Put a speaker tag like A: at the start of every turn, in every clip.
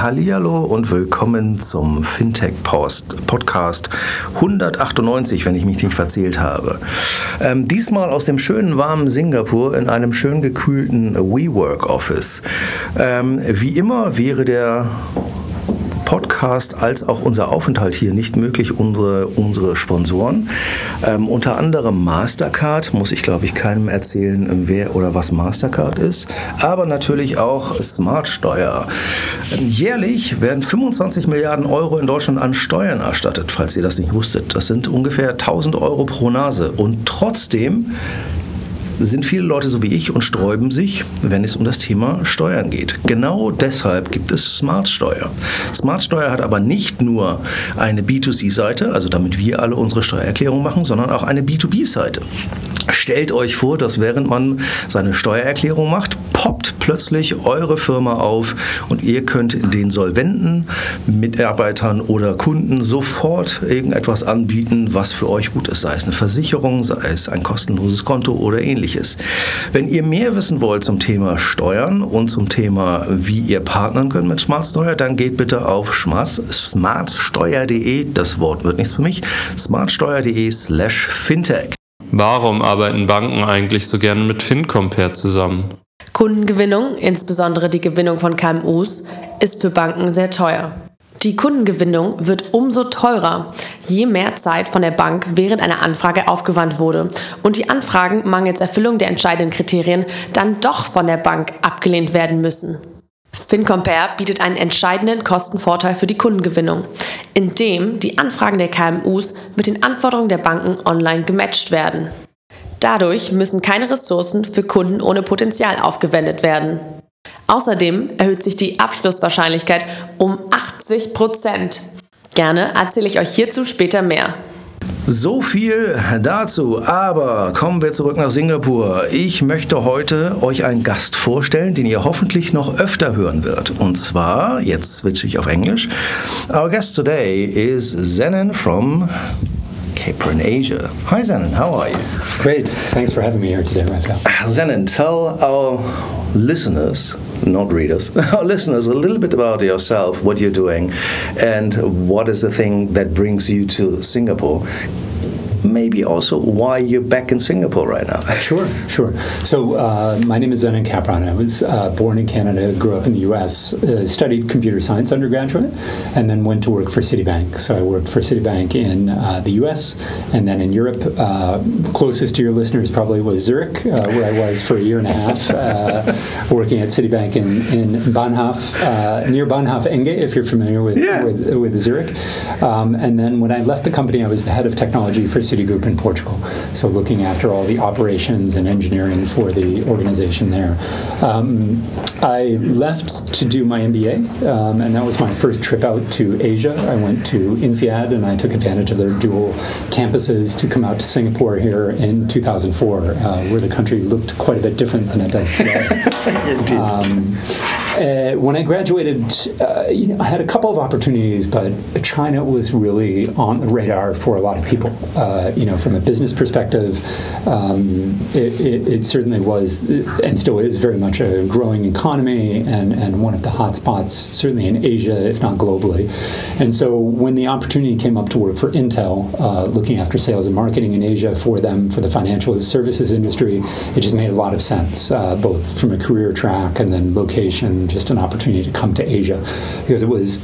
A: Hallihallo und willkommen zum Fintech Post Podcast 198, wenn ich mich nicht verzählt habe. Ähm, diesmal aus dem schönen warmen Singapur in einem schön gekühlten WeWork Office. Ähm, wie immer wäre der Podcast als auch unser Aufenthalt hier nicht möglich, unsere, unsere Sponsoren. Ähm, unter anderem Mastercard, muss ich glaube ich keinem erzählen, wer oder was Mastercard ist, aber natürlich auch Smartsteuer. Jährlich werden 25 Milliarden Euro in Deutschland an Steuern erstattet, falls ihr das nicht wusstet. Das sind ungefähr 1000 Euro pro Nase und trotzdem sind viele Leute so wie ich und sträuben sich, wenn es um das Thema Steuern geht. Genau deshalb gibt es Smartsteuer. Smartsteuer hat aber nicht nur eine B2C-Seite, also damit wir alle unsere Steuererklärung machen, sondern auch eine B2B-Seite. Stellt euch vor, dass während man seine Steuererklärung macht, poppt plötzlich eure Firma auf und ihr könnt den solventen Mitarbeitern oder Kunden sofort irgendetwas anbieten, was für euch gut ist, sei es eine Versicherung, sei es ein kostenloses Konto oder ähnliches. Wenn ihr mehr wissen wollt zum Thema Steuern und zum Thema, wie ihr partnern könnt mit Smartsteuer, dann geht bitte auf smartsteuer.de, das Wort wird nichts für mich, smartsteuer.de slash fintech.
B: Warum arbeiten Banken eigentlich so gerne mit FinCompare zusammen?
C: Kundengewinnung, insbesondere die Gewinnung von KMUs, ist für Banken sehr teuer. Die Kundengewinnung wird umso teurer, je mehr Zeit von der Bank während einer Anfrage aufgewandt wurde und die Anfragen mangels Erfüllung der entscheidenden Kriterien dann doch von der Bank abgelehnt werden müssen. FinCompare bietet einen entscheidenden Kostenvorteil für die Kundengewinnung, indem die Anfragen der KMUs mit den Anforderungen der Banken online gematcht werden. Dadurch müssen keine Ressourcen für Kunden ohne Potenzial aufgewendet werden. Außerdem erhöht sich die Abschlusswahrscheinlichkeit um 80 Prozent. Gerne erzähle ich euch hierzu später mehr.
A: So viel dazu, aber kommen wir zurück nach Singapur. Ich möchte heute euch einen Gast vorstellen, den ihr hoffentlich noch öfter hören wird. Und zwar, jetzt switche ich auf Englisch. Our guest today is Zenon from Kapronasia. Hi Zennon, how are you?
D: Great, thanks for having me here today, Rafael.
A: Zennon, tell our listeners, not readers, our listeners a little bit about yourself, what you're doing, and what is the thing that brings you to Singapore maybe also why you're back in Singapore right now.
D: sure, sure. So uh, my name is Zennon Kapron. I was uh, born in Canada, grew up in the U.S., uh, studied computer science undergraduate, and then went to work for Citibank. So I worked for Citibank in uh, the U.S. and then in Europe. Uh, closest to your listeners probably was Zurich, uh, where I was for a year and a half, working at Citibank in, in Bahnhof, near Bahnhof Enge, if you're familiar with, yeah. with, with, Zurich. Um, and then when I left the company, I was the head of technology for Citigroup in Portugal. So looking after all the operations and engineering for the organization there. Um, I left to do my MBA, um, and that was my first trip out to Asia. I went to INSEAD, and I took advantage of their dual campuses to come out to Singapore here in 2004, uh, where the country looked quite a bit different than it does today.
A: Indeed. Um,
D: uh, when I graduated, uh, you know, I had a couple of opportunities, but China was really on the radar for a lot of people. Uh, you know, from a business perspective, um, it, it, it, certainly was and still is very much a growing economy and, and one of the hotspots, certainly in Asia, if not globally. And so when the opportunity came up to work for Intel, uh, looking after sales and marketing in Asia for them, for the financial services industry, it just made a lot of sense, uh, both from a career track and then location just an opportunity to come to Asia because it was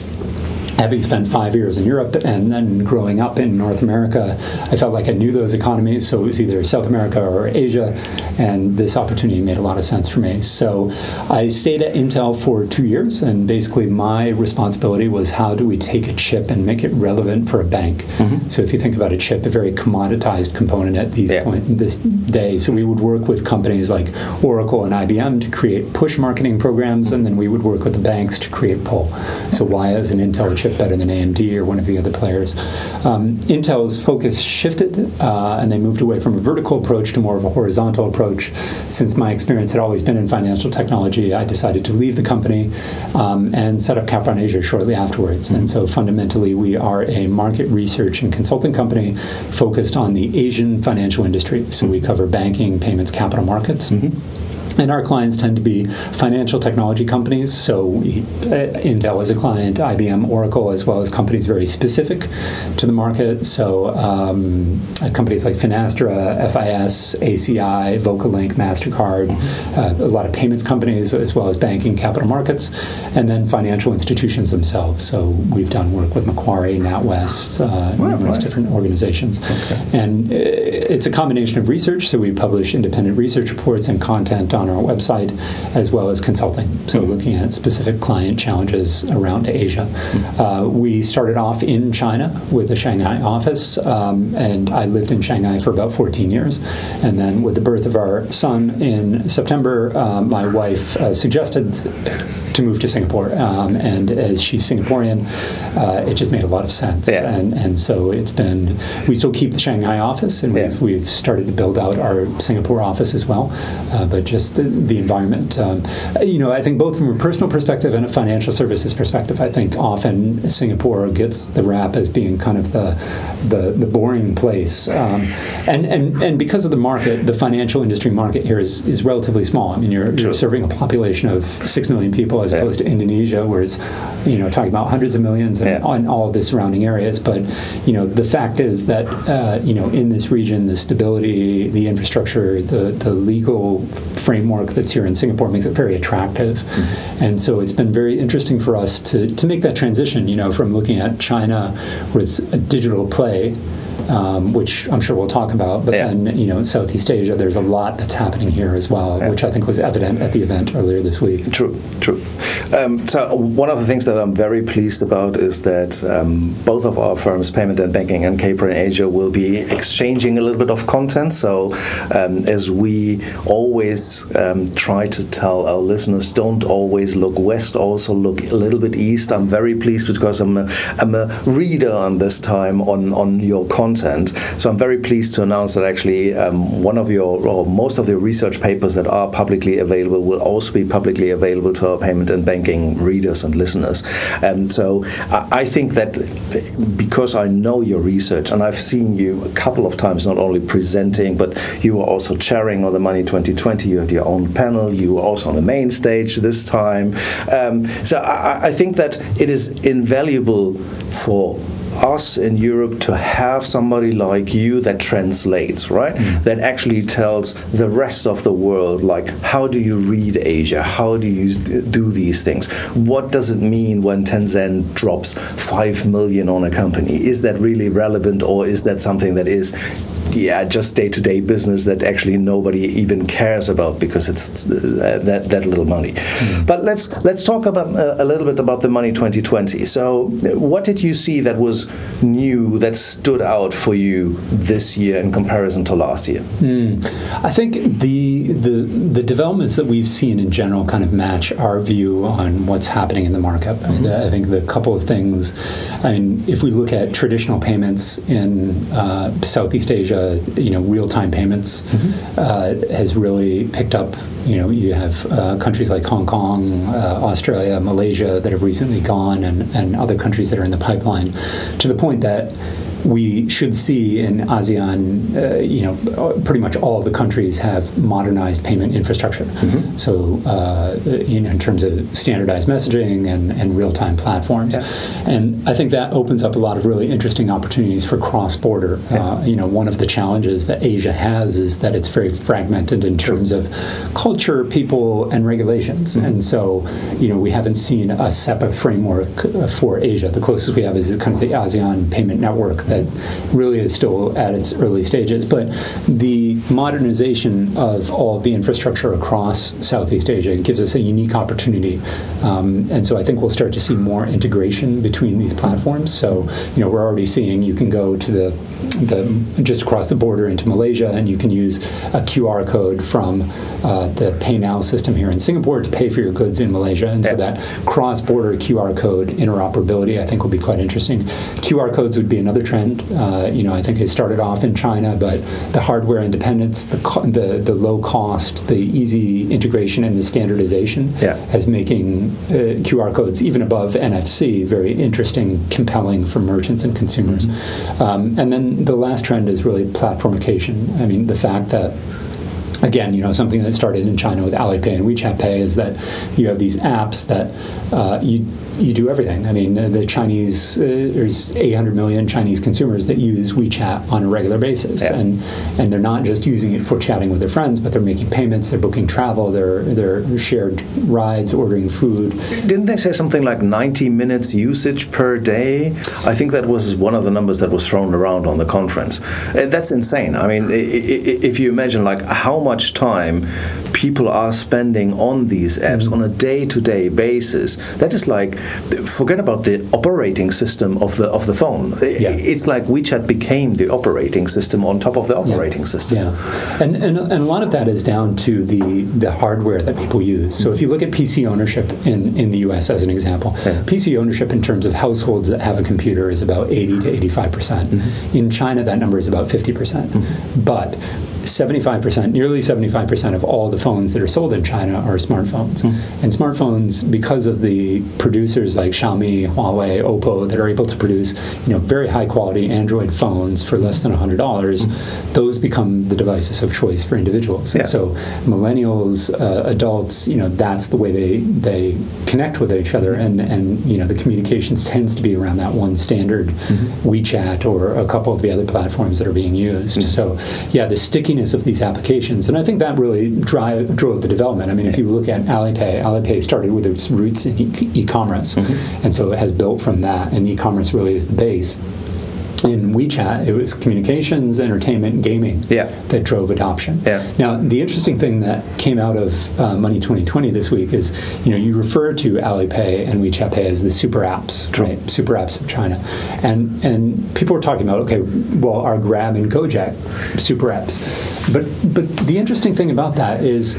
D: having spent five years in Europe and then growing up in North America, I felt like I knew those economies. So it was either South America or Asia, and this opportunity made a lot of sense for me. So I stayed at Intel for two years, and basically my responsibility was how do we take a chip and make it relevant for a bank. Mm-hmm. So if you think about a chip, a very commoditized component at these yeah. point this day. So we would work with companies like Oracle and IBM to create push marketing programs, and then we would work with the banks to create pull. So why is an Intel chip chip better than AMD or one of the other players. Um, Intel's focus shifted, uh, and they moved away from a vertical approach to more of a horizontal approach. Since my experience had always been in financial technology, I decided to leave the company um, and set up Kapronasia shortly afterwards. And so fundamentally, we are a market research and consulting company focused on the Asian financial industry. So we cover banking, payments, capital markets. And our clients tend to be financial technology companies. So, we, uh, Intel is a client, IBM, Oracle, as well as companies very specific to the market. So, um, uh, companies like Finastra, FIS, ACI, Vocalink, MasterCard, uh, a lot of payments companies, as well as banking, capital markets, and then financial institutions themselves. So, we've done work with Macquarie, NatWest, uh, numerous
A: nice.
D: different organizations. And uh, it's a combination of research. So, we publish independent research reports and content on our website, as well as consulting. So, looking at specific client challenges around Asia. Uh, we started off in China with a Shanghai office, um, and I lived in Shanghai for about 14 years. And then, with the birth of our son in September, uh, my wife uh, suggested to move to Singapore. Um, and as she's Singaporean, uh, it just made a lot of sense.
A: Yeah.
D: And, and so it's been, we still keep the Shanghai office, and we've, we've started to build out our Singapore office as well. Uh, but just the, the environment, um, you know, I think both from a personal perspective and a financial services perspective, I think often Singapore gets the rap as being kind of the the, the boring place. Um, and, and and because of the market, the financial industry market here is, is relatively small. I mean, you're, you're serving a population of six million people as
A: Yeah.
D: opposed to Indonesia, where it's you know talking about hundreds of millions and
A: Yeah.
D: on all of the surrounding areas. But you know, the fact is that uh, you know in this region, the stability, the infrastructure, the the legal framework that's here in Singapore makes it very attractive. Mm-hmm. And so it's been very interesting for us to to make that transition. You know, from looking at China, where it's a digital play. Um, which I'm sure we'll talk about, but
A: Yeah.
D: then you know, in Southeast Asia, there's a lot that's happening here as well, which I think was evident at the event earlier this week.
A: True, true. Um, so one of the things that I'm very pleased about is that um, both of our firms, Payment and Banking and Kapronasia, will be exchanging a little bit of content. So um, as we always um, try to tell our listeners, don't always look west, also look a little bit east. I'm very pleased because I'm a, I'm a reader on this time on, on your content. So I'm very pleased to announce that actually um, one of your, or most of the research papers that are publicly available will also be publicly available to our payment and banking readers and listeners. And so I, I think that because I know your research and I've seen you a couple of times not only presenting, but you were also chairing on the Money 2020, you had your own panel, you were also on the main stage this time. Um, so I, I think that it is invaluable for us in Europe to have somebody like you that translates, right? That actually tells the rest of the world, like, how do you read Asia? How do you do these things? What does it mean when Tencent drops 5 million on a company? Is that really relevant or is that something that is yeah, just day-to-day business that actually nobody even cares about because it's, uh, that that little money. But let's let's talk about uh, a little bit about the money 2020. So, uh, what did you see that was new that stood out for you this year in comparison to last year?
D: I think the, the the developments that we've seen in general kind of match our view on what's happening in the market. I, mean, I think the couple of things. I mean, if we look at traditional payments in uh, Southeast Asia, you know, real time payments uh, has really picked up. You know, you have uh, countries like Hong Kong, uh, Australia, Malaysia that have recently gone, and, and other countries that are in the pipeline, to the point that we should see in ASEAN, uh, you know, pretty much all of the countries have modernized payment infrastructure. So, uh, you know, in terms of standardized messaging and, and real-time platforms, and I think that opens up a lot of really interesting opportunities for cross-border. Uh, you know, one of the challenges that Asia has is that it's very fragmented in terms of culture, people, and regulations, and so, you know, we haven't seen a SEPA framework uh, for Asia. The closest we have is kind of the ASEAN Payment Network that really is still at its early stages. But the modernization of all the infrastructure across Southeast Asia gives us a unique opportunity. Um, and so I think we'll start to see more integration between these platforms. So, you know, we're already seeing you can go to the the just across the border into Malaysia, and you can use a QR code from uh, the PayNow system here in Singapore to pay for your goods in Malaysia. And so that cross-border QR code interoperability, I think, will be quite interesting. QR codes would be another trend. Uh, you know, I think it started off in China, but the hardware independence, the co- the, the low cost, the easy integration, and the standardization
A: Yeah.
D: as making uh, QR codes even above NFC very interesting, compelling for merchants and consumers. Um, and then the last trend is really platformication. I mean, the fact that again, you know, something that started in China with Alipay and WeChat Pay is that you have these apps that uh, you you do everything. I mean, the, the Chinese uh, there's 800 million Chinese consumers that use WeChat on a regular basis,
A: Yeah.
D: and and they're not just using it for chatting with their friends, but they're making payments, they're booking travel, they're they're shared rides, ordering food.
A: Didn't they say something like 90 minutes usage per day? I think that was one of the numbers that was thrown around on the conference. Uh, That's insane. I mean, if you imagine like how much time people are spending on these apps mm. on a day-to-day basis, that is like forget about the operating system of the of the phone.
D: Yeah.
A: It's like WeChat became the operating system on top of the operating system.
D: Yeah, and, and and a lot of that is down to the the hardware that people use. So if you look at PC ownership in in the U.S. as an example, PC ownership in terms of households that have a computer is about 80 to 85 percent. Mm-hmm. In China, that number is about 50 percent. Mm-hmm. But 75 percent, nearly 75 percent of all the phones that are sold in China are smartphones, hmm. and smartphones because of the producers like Xiaomi, Huawei, Oppo that are able to produce you know very high quality Android phones for less than hundred dollars, hmm. those become the devices of choice for individuals.
A: Yeah.
D: And so millennials, uh, adults, you know that's the way they they connect with each other, and and you know the communications tends to be around that one standard mm-hmm. WeChat or a couple of the other platforms that are being used. Mm-hmm. So yeah, the stickiness of these applications, and I think that really drive, drove the development. I mean, if you look at Alipay, Alipay started with its roots in e- e-commerce, mm-hmm. and so it has built from that, and e-commerce really is the base. In WeChat, it was communications, entertainment, gaming
A: Yeah.
D: that drove adoption.
A: Yeah.
D: Now, the interesting thing that came out of uh, Money 2020 this week is, you know, you refer to Alipay and WeChat Pay as the super apps,
A: True.
D: right? Super apps of China, and and people were talking about, okay, well, are Grab and Gojek super apps? But but the interesting thing about that is.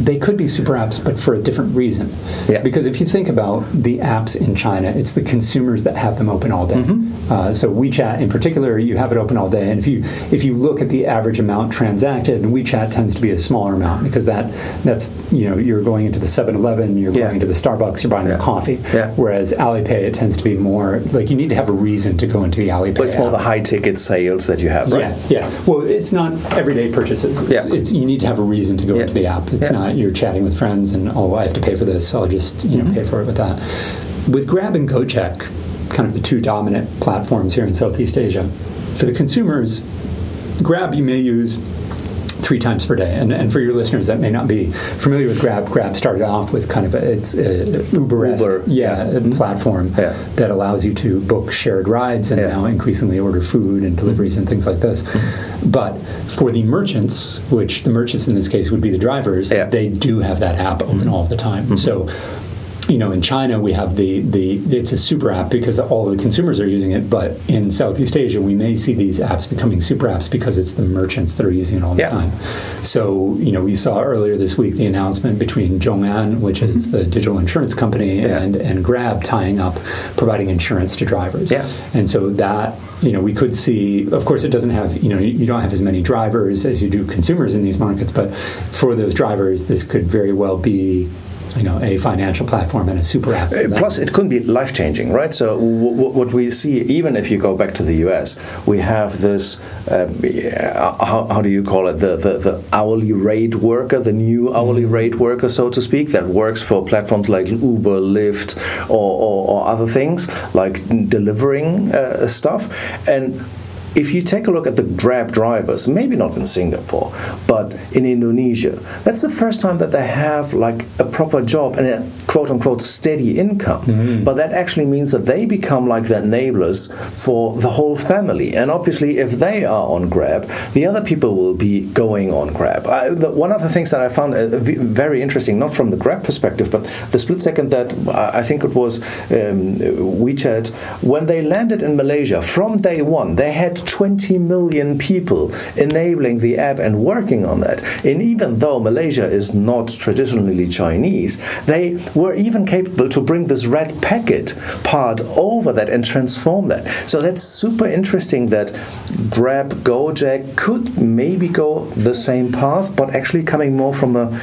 D: They could be super apps, but for a different reason.
A: Yeah.
D: Because if you think about the apps in China, it's the consumers that have them open all day.
A: Mm-hmm.
D: Uh, so WeChat, in particular, you have it open all day, and if you if you look at the average amount transacted, and WeChat tends to be a smaller amount because that that's you know you're going into the 7-Eleven, you're
A: Yeah.
D: going to the Starbucks, you're buying
A: Yeah.
D: a coffee.
A: Yeah.
D: Whereas Alipay, it tends to be more like you need to have a reason to go into the Alipay.
A: But it's more the high ticket sales that you have, right?
D: Yeah, yeah. Well, it's not everyday purchases. It's,
A: Yeah.
D: it's you need to have a reason to go into the app. It's not you're chatting with friends and oh, I have to pay for this. I'll just you know
A: Mm-hmm.
D: pay for it with that. With Grab and Gojek, kind of the two dominant platforms here in Southeast Asia, for the consumers, Grab you may use three times per day. And, and for your listeners that may not be familiar with Grab, Grab started off with kind of a, it's uh, a Uber,
A: Uber,
D: yeah, a mm-hmm. platform
A: Yeah.
D: that allows you to book shared rides and
A: Yeah.
D: now increasingly order food and deliveries and things like this. Mm-hmm. But for the merchants, which the merchants in this case would be the drivers,
A: Yeah.
D: they do have that app open all the time. Mm-hmm. So you know, in China we have the the it's a super app because all the consumers are using it. But in Southeast Asia, we may see these apps becoming super apps because it's the merchants that are using it all the
A: Yeah.
D: time. So you know, we saw earlier this week the announcement between Zhong'an, which is the digital insurance company,
A: Mm-hmm. Yeah.
D: and and Grab tying up, providing insurance to drivers.
A: Yeah.
D: And so that you know we could see. Of course, it doesn't have you know you don't have as many drivers as you do consumers in these markets, but for those drivers, this could very well be. You know, a financial platform and a super app. them.
A: Plus, it could be life changing, right? So, w- w- what we see, even if you go back to the US, we have this um, how, how do you call it? The, the, the hourly rate worker, the new hourly rate worker, so to speak, that works for platforms like Uber, Lyft, or, or, or other things like delivering uh, stuff. And if you take a look at the Grab drivers, maybe not in Singapore, but in Indonesia, that's the first time that they have like a proper job and a quote unquote steady income. But that actually means that they become like the enablers for the whole family. And obviously, if they are on Grab, the other people will be going on Grab. I, the, one of the things that I found uh, very interesting, not from the Grab perspective, but the split second that I I think it was um, WeChat, when they landed in Malaysia, from day one, they had 20 million people enabling the app and working on that. And even though Malaysia is not traditionally Chinese, they were even capable to bring this red packet part over that and transform that. So that's super interesting that Grab, Gojek could maybe go the same path, but actually coming more from a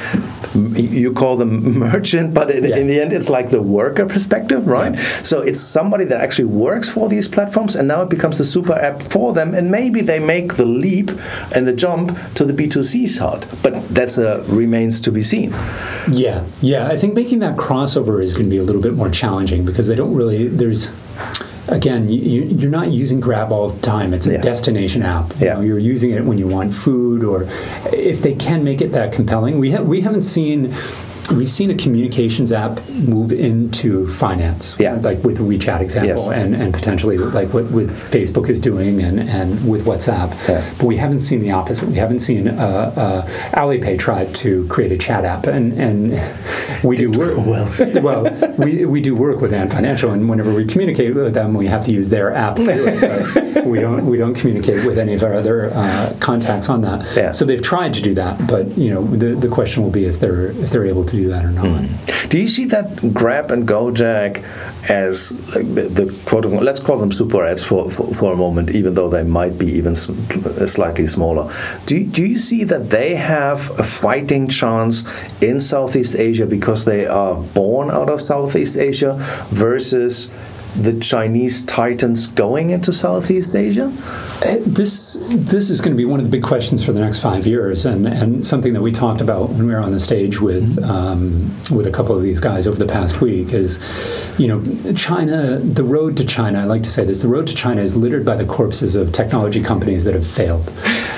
A: you call them merchant, but in, yeah. in the end, it's like the worker perspective, right? Yeah. So it's somebody that actually works for these platforms, and now it becomes the super app for them, and maybe they make the leap and the jump to the B2C side. But that's a remains to be seen.
D: Yeah, yeah. I think making that crossover is going to be a little bit more challenging because they don't really. There's again, you, are not using Grab all the time. It's a yeah. destination app. You
A: yeah.
D: know, you're using it when you want food, or if they can make it that compelling. We ha- we haven't seen we've seen a communications app move into finance,
A: yeah.
D: like with the WeChat example,
A: yes.
D: and, and potentially like what with Facebook is doing and, and with WhatsApp.
A: Yeah.
D: But we haven't seen the opposite. We haven't seen uh, uh, Alipay try to create a chat app, and and we do work
A: well.
D: well, we, we do work with Ant Financial, and whenever we communicate with them, we have to use their app. We don't we don't communicate with any of our other uh, contacts on that.
A: Yeah.
D: So they've tried to do that, but you know the, the question will be if they're if they're able to do that or not. Mm.
A: Do you see that Grab and Gojek as the quote unquote, let's call them super apps for, for, for, a moment, even though they might be even slightly smaller? Do, do you see that they have a fighting chance in Southeast Asia because they are born out of Southeast Asia versus the Chinese titans going into Southeast Asia?
D: Uh, this this is going to be one of the big questions for the next five years, and, and something that we talked about when we were on the stage with um, with a couple of these guys over the past week is, you know, China. The road to China. I like to say this: the road to China is littered by the corpses of technology companies that have failed.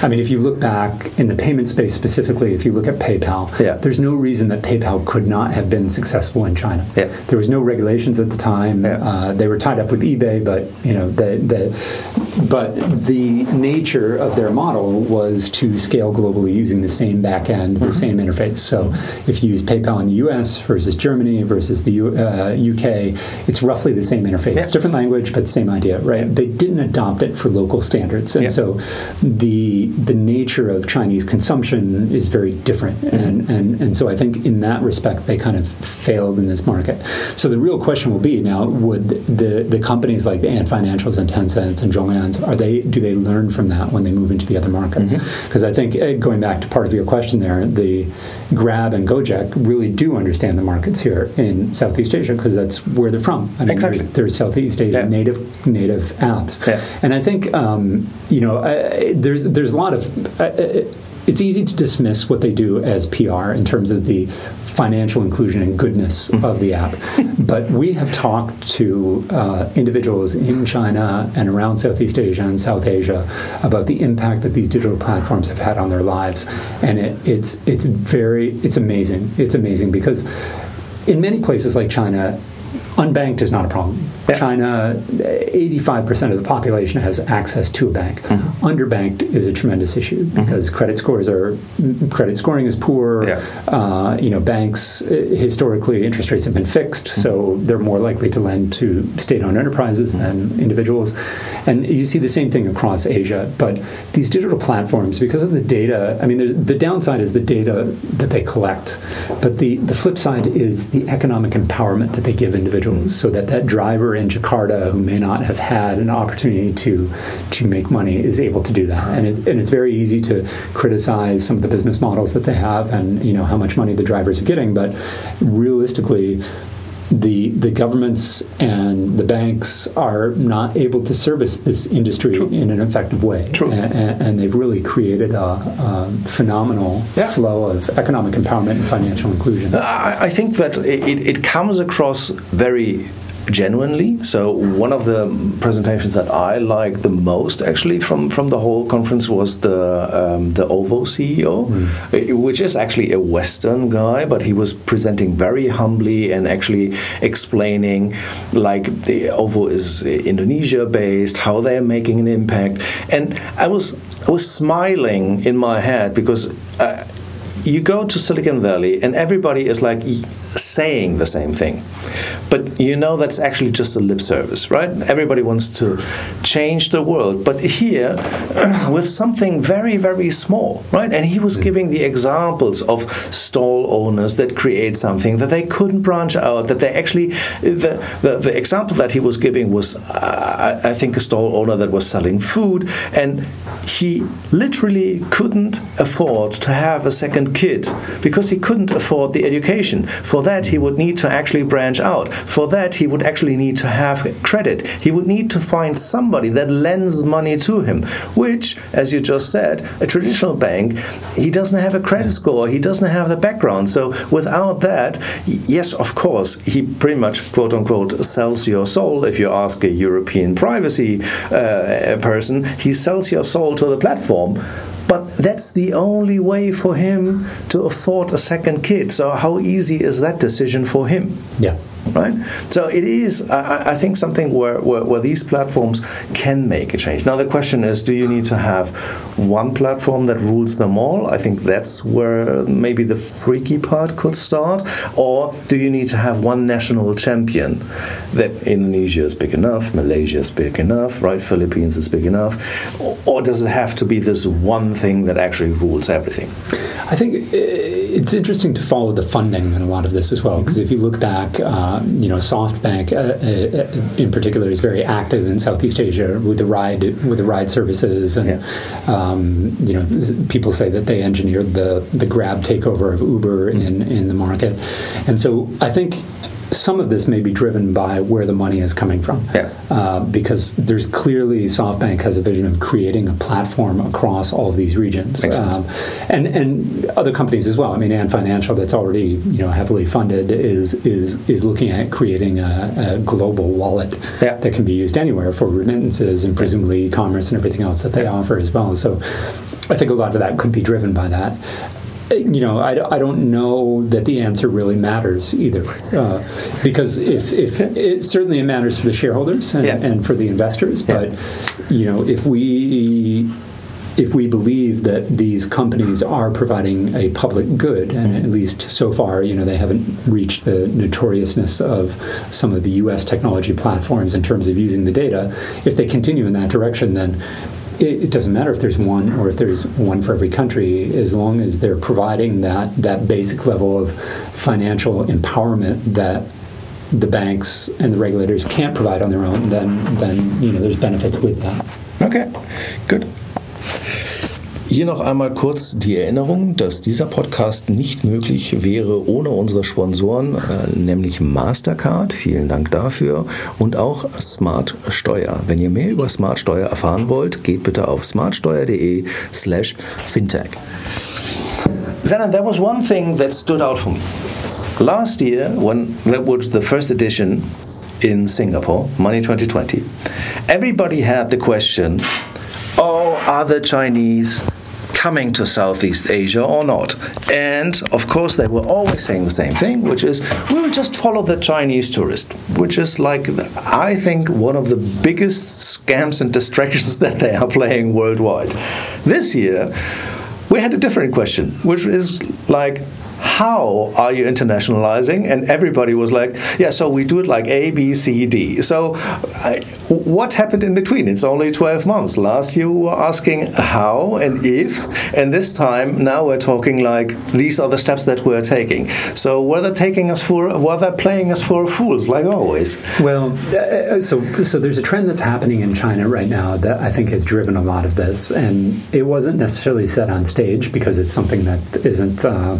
D: I mean, if you look back in the payment space specifically, if you look at PayPal,
A: yeah.
D: there's no reason that PayPal could not have been successful in China.
A: Yeah.
D: There was no regulations at the time.
A: Yeah.
D: Uh, they were tied up with eBay, but you know, the, the but the nature of their model was to scale globally using the same back end, the mm-hmm. same interface. So if you use PayPal in the US versus Germany versus the U, uh, UK, it's roughly the same interface.
A: Yeah.
D: Different language, but same idea, right? They didn't adopt it for local standards. And
A: yeah.
D: so the the nature of Chinese consumption is very different. Mm-hmm. And, and, and so I think in that respect, they kind of failed in this market. So the real question will be now, would the, the companies like the Ant Financials and Tencent and Are they, do they learn from that when they move into the other markets?
A: Mm-hmm.
D: Because mm-hmm. I think, uh, going back to part of your question there, the Grab and Gojek really do understand the markets here in Southeast Asia because that's where they're from.
A: I mean, exactly.
D: there's, there's Southeast Asia
A: yeah.
D: native native apps,
A: yeah.
D: and I think um, you know uh, there's there's a lot of. Uh, uh it's easy to dismiss what they do as PR in terms of the financial inclusion and goodness mm-hmm. of the app. but we have talked to uh, individuals in China and around Southeast Asia and South Asia about the impact that these digital platforms have had on their lives, and it, it's it's very it's amazing. It's amazing because in many places like China, unbanked is not a problem.
A: Yeah.
D: China, 85% of the population has access to a bank.
A: Mm-hmm.
D: Underbanked is a tremendous issue mm-hmm. because mm-hmm. credit scores are credit scoring is poor.
A: Yeah.
D: Uh, you know, banks uh, historically interest rates have been fixed, mm-hmm. so they're more likely to lend to state-owned enterprises mm-hmm. than individuals. And you see the same thing across Asia. But these digital platforms, because of the data, I mean, the downside is the data that they collect, but the the flip side is the economic empowerment that they give individuals, mm-hmm. so that that driver in Jakarta who may not have had an opportunity to to make money is able to do that. And, it, and it's very easy to criticize some of the business models that they have and you know how much money the drivers are getting, but realistically the the governments and the banks are not able to service this industry
A: True.
D: in an effective way.
A: True.
D: And, and they've really created a, a phenomenal
A: yeah.
D: flow of economic empowerment and financial inclusion.
A: I, I think that it, it comes across very genuinely. So one of the presentations that I liked the most, actually, from from the whole conference was the um, the OVO CEO, mm. which is actually a Western guy, but he was presenting very humbly and actually explaining like the OVO is Indonesia based, how they are making an impact, and I was I was smiling in my head because. Uh, you go to Silicon Valley and everybody is like saying the same thing. But you know that's actually just a lip service, right? Everybody wants to change the world. But here, with something very, very small, right? And he was giving the examples of stall owners that create something that they couldn't branch out, that they actually, the, the, the example that he was giving was, uh, I think, a stall owner that was selling food. And he literally couldn't afford to have a second kid because he couldn't afford the education. For that, he would need to actually branch out. For that, he would actually need to have credit. He would need to find somebody that lends money to him, which, as you just said, a traditional bank, he doesn't have a credit score, he doesn't have the background. So without that, yes, of course, he pretty much, quote unquote, sells your soul. If you ask a European privacy uh, person, he sells your soul to the platform. But that's the only way for him to afford a second kid. So, how easy is that decision for him?
D: Yeah
A: right? So it is, I, I think, something where, where, where, these platforms can make a change. Now, the question is do you need to have one platform that rules them all? I think that's where maybe the freaky part could start. Or do you need to have one national champion? That Indonesia is big enough, Malaysia is big enough, right? Philippines is big enough. Or, or does it have to be this one thing that actually rules everything?
D: I think it's interesting to follow the funding in a lot of this as well, because if you look back, uh, you know, SoftBank uh, uh, in particular is very active in Southeast Asia with the ride with the ride services, and yeah. um, you know, people say that they engineered the the Grab takeover of Uber mm-hmm. in in the market, and so I think some of this may be driven by where the money is coming from.
A: Yeah.
D: Uh, because there's clearly SoftBank has a vision of creating a platform across all of these regions. Um, and and other companies as well. I mean, Ant Financial, that's already you know heavily funded, is is is looking at creating a, a global wallet
A: yeah.
D: that can be used anywhere for remittances and presumably e-commerce and everything else that they yeah. offer as well. So I think a lot of that could be driven by that you know, I, I don't know that the answer really matters either, uh, because if, if it certainly it matters for the shareholders and,
A: yeah.
D: and for the investors, but
A: yeah.
D: you know, if we if we believe that these companies are providing a public good, and at least so far, you know, they haven't reached the notoriousness of some of the U.S. technology platforms in terms of using the data. If they continue in that direction, then it, it, doesn't matter if there's one or if there's one for every country, as long as they're providing that that basic level of financial empowerment that the banks and the regulators can't provide on their own, then then you know there's benefits with that.
A: Okay, good. Hier noch einmal kurz die Erinnerung, dass dieser Podcast nicht möglich wäre ohne unsere Sponsoren, äh, nämlich Mastercard. Vielen Dank dafür. Und auch Smart Steuer. Wenn ihr mehr über Smart Steuer erfahren wollt, geht bitte auf smartsteuer.de slash fintech. Zenon, there was one thing that stood out for me. Last year, when that was the first edition in Singapore, Money 2020, everybody had the question, oh, are the Chinese coming to Southeast Asia or not. And of course, they were always saying the same thing, which is we will just follow the Chinese tourist, which is like, I think, one of the biggest scams and distractions that they are playing worldwide. This year, we had a different question, which is like, how are you internationalizing? And everybody was like, yeah, so we do it like A, B, C, D. So I, what happened in between? It's only 12 months. Last year we were asking how and if, and this time now we're talking like these are the steps that we're taking. So were they taking us for, were they playing us for fools like always?
D: Well, uh, so, so there's a trend that's happening in China right now that I think has driven a lot of this. And it wasn't necessarily set on stage because it's something that isn't. Uh,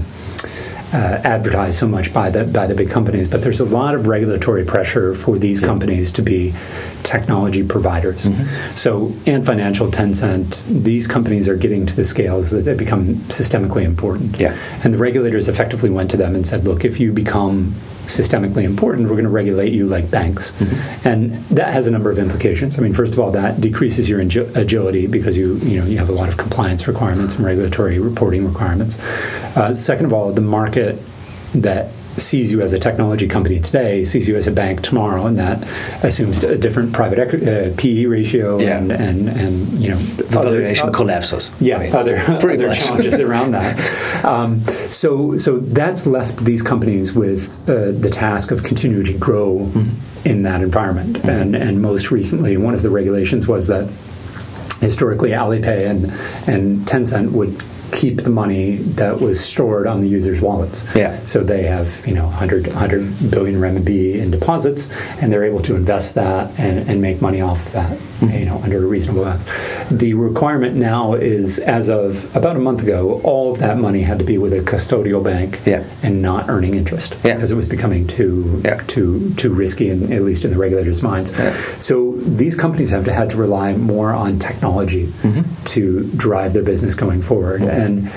D: uh, advertised so much by the by the big companies, but there's a lot of regulatory pressure for these yeah. companies to be technology providers. Mm-hmm. So, Ant Financial, Tencent, these companies are getting to the scales that they become systemically important.
A: Yeah.
D: And the regulators effectively went to them and said, "Look, if you become systemically important, we're going to regulate you like banks. Mm-hmm. And that has a number of implications. I mean, first of all, that decreases your agility because you, you, know, you have a lot of compliance requirements and regulatory reporting requirements. Uh, second of all, the market that sees you as a technology company today sees you as a bank tomorrow, and that assumes a different private equity, uh, PE ratio
A: Yeah.
D: and, and and you know
A: Valuation
D: other-
A: collapses.
D: yeah,
A: I mean,
D: other,
A: pretty
D: other challenges around that. Um, so, so that's left these companies with uh, the task of continuing to grow
A: Mm-hmm.
D: in that environment. And and most recently, one of the regulations was that historically Alipay and and Tencent would keep the money that was stored on the users' wallets.
A: Yeah.
D: So they have, you know, 100, 100 billion renminbi in deposits, and they're able to invest that and, and make money off of that. You know, under a reasonable amount. The requirement now is, as of about a month ago, all of that money had to be with a custodial bank
A: Yeah.
D: and not earning interest
A: Yeah.
D: because it was becoming too
A: Yeah.
D: too too risky, in, at least in the regulators' minds. So these companies have to, had to rely more on technology
A: Mm-hmm.
D: to drive their business going forward. And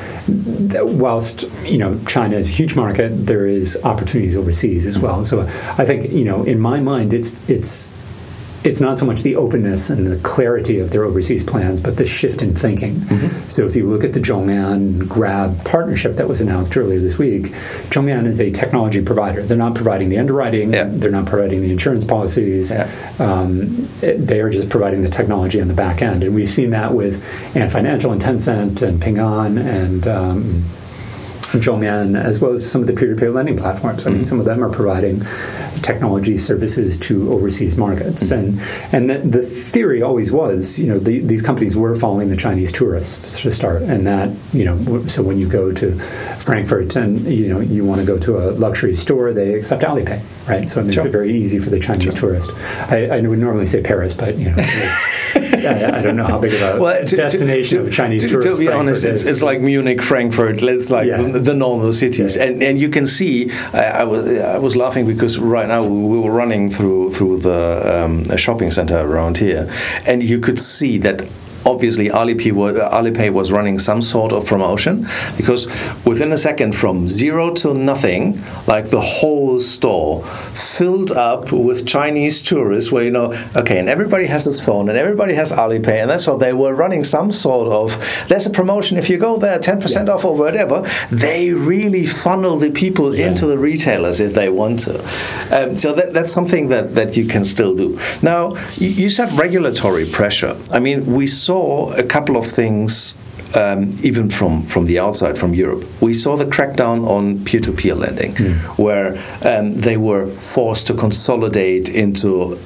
D: whilst you know China is a huge market, there is opportunities overseas as well. So I think you know in my mind, it's it's it's not so much the openness and the clarity of their overseas plans, but the shift in thinking.
A: Mm-hmm.
D: So if you look at the Zhong'an Grab partnership that was announced earlier this week, Zhong'an is a technology provider. They're not providing the underwriting,
A: Yeah.
D: they're not providing the insurance policies.
A: Yeah.
D: Um, it- they are just providing the technology on the back end. And we've seen that with Ant Financial and Tencent and Ping An and um, Zhong'an, as well as some of the peer-to-peer lending platforms. I mean, mm-hmm. some of them are providing technology services to overseas markets, mm-hmm. and and the, the theory always was, you know, the, these companies were following the Chinese tourists to start, and that you know, so when you go to Frankfurt and you know you want to go to a luxury store, they accept Alipay, right? So it makes
A: Sure.
D: it very easy for the Chinese tourist. I, I would normally say Paris, but you know, I, I don't know how big of a
A: Well, to,
D: destination
A: to,
D: of Chinese
A: to,
D: tourists.
A: to be
D: Frankfurt
A: honest, it's, it's like Munich, Frankfurt. It's like
D: Yeah.
A: the, the normal cities,
D: Yeah.
A: and and you can see. I, I was I was laughing because right now we, we were running through through the um, shopping center around here, and you could see that. Obviously, Alipay was, Alipay was running some sort of promotion because within a second, from zero to nothing, like the whole store filled up with Chinese tourists, where you know, okay, and everybody has his phone and everybody has Alipay, and that's what they were running some sort of. There's a promotion if you go there, ten percent off or whatever. They really funnel the people into the retailers if they want to. Um, so that, that's something that that you can still do. Now, you, you said regulatory pressure. I mean, we saw a couple of things um, even from, from the outside, from Europe. We saw the crackdown on peer to peer lending, where um, they were forced to consolidate into.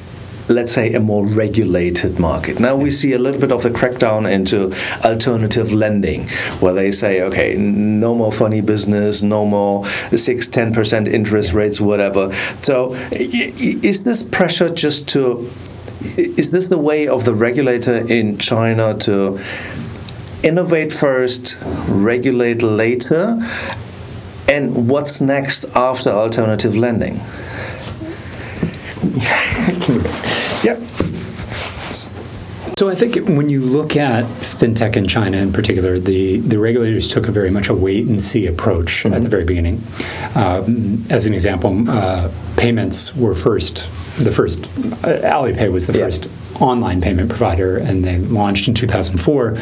A: Let's say a more regulated market. Now we see a little bit of the crackdown into alternative lending, where they say, okay, no more funny business, no more six, ten percent interest rates, whatever. So, is this pressure just to is this the way of the regulator in China to innovate first, regulate later? And what's next after alternative lending? yep.
D: So I think when you look at fintech in China in particular, the, the regulators took a very much a wait and see approach at the very beginning. Um, as an example, uh, payments were first. The first uh, Alipay was the
A: Yeah.
D: first online payment provider, and they launched in 2004.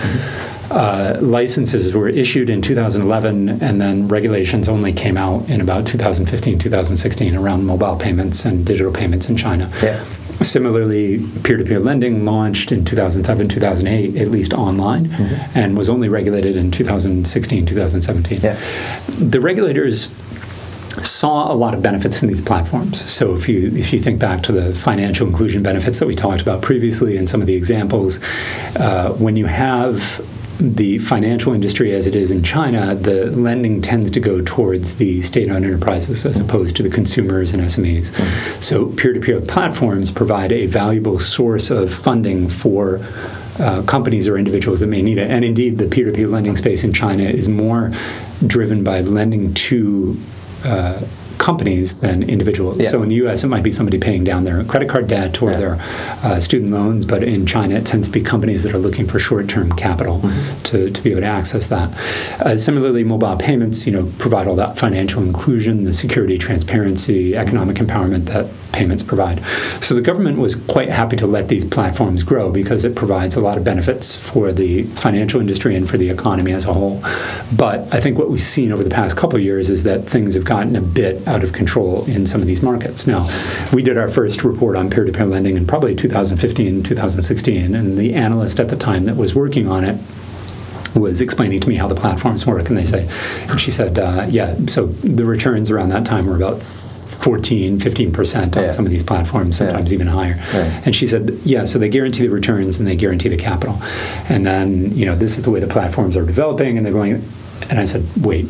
D: Uh, licenses were issued in 2011, and then regulations only came out in about 2015, 2016 around mobile payments and digital payments in China.
A: Yeah.
D: Similarly, peer to peer lending launched in 2007, 2008, at least online, and was only regulated in 2016, 2017.
A: Yeah.
D: The regulators saw a lot of benefits in these platforms. So if you if you think back to the financial inclusion benefits that we talked about previously and some of the examples, uh, when you have the financial industry as it is in China, the lending tends to go towards the state-owned enterprises as opposed to the consumers and SMEs. So peer-to-peer platforms provide a valuable source of funding for uh, companies or individuals that may need it. And indeed, the peer-to-peer lending space in China is more driven by lending to uh, companies than individuals.
A: Yeah.
D: So in the U.S., it might be somebody paying down their credit card debt or
A: Yeah.
D: their uh, student loans, but in China, it tends to be companies that are looking for short-term capital
A: Mm-hmm.
D: to, to be able to access that. Uh, similarly, mobile payments, you know, provide all that financial inclusion, the security, transparency, economic empowerment that payments provide. So the government was quite happy to let these platforms grow because it provides a lot of benefits for the financial industry and for the economy as a whole. But I think what we've seen over the past couple of years is that things have gotten a bit out of control in some of these markets. Now, we did our first report on peer-to-peer lending in probably 2015, 2016, and the analyst at the time that was working on it was explaining to me how the platforms work, and they say, and she said, uh, yeah, so the returns around that time were about 14, 15% on
A: Yeah.
D: some of these platforms, sometimes even higher.
A: Yeah.
D: And she said, yeah, so they guarantee the returns and they guarantee the capital. And then, you know, this is the way the platforms are developing, and they're going, and I said, wait,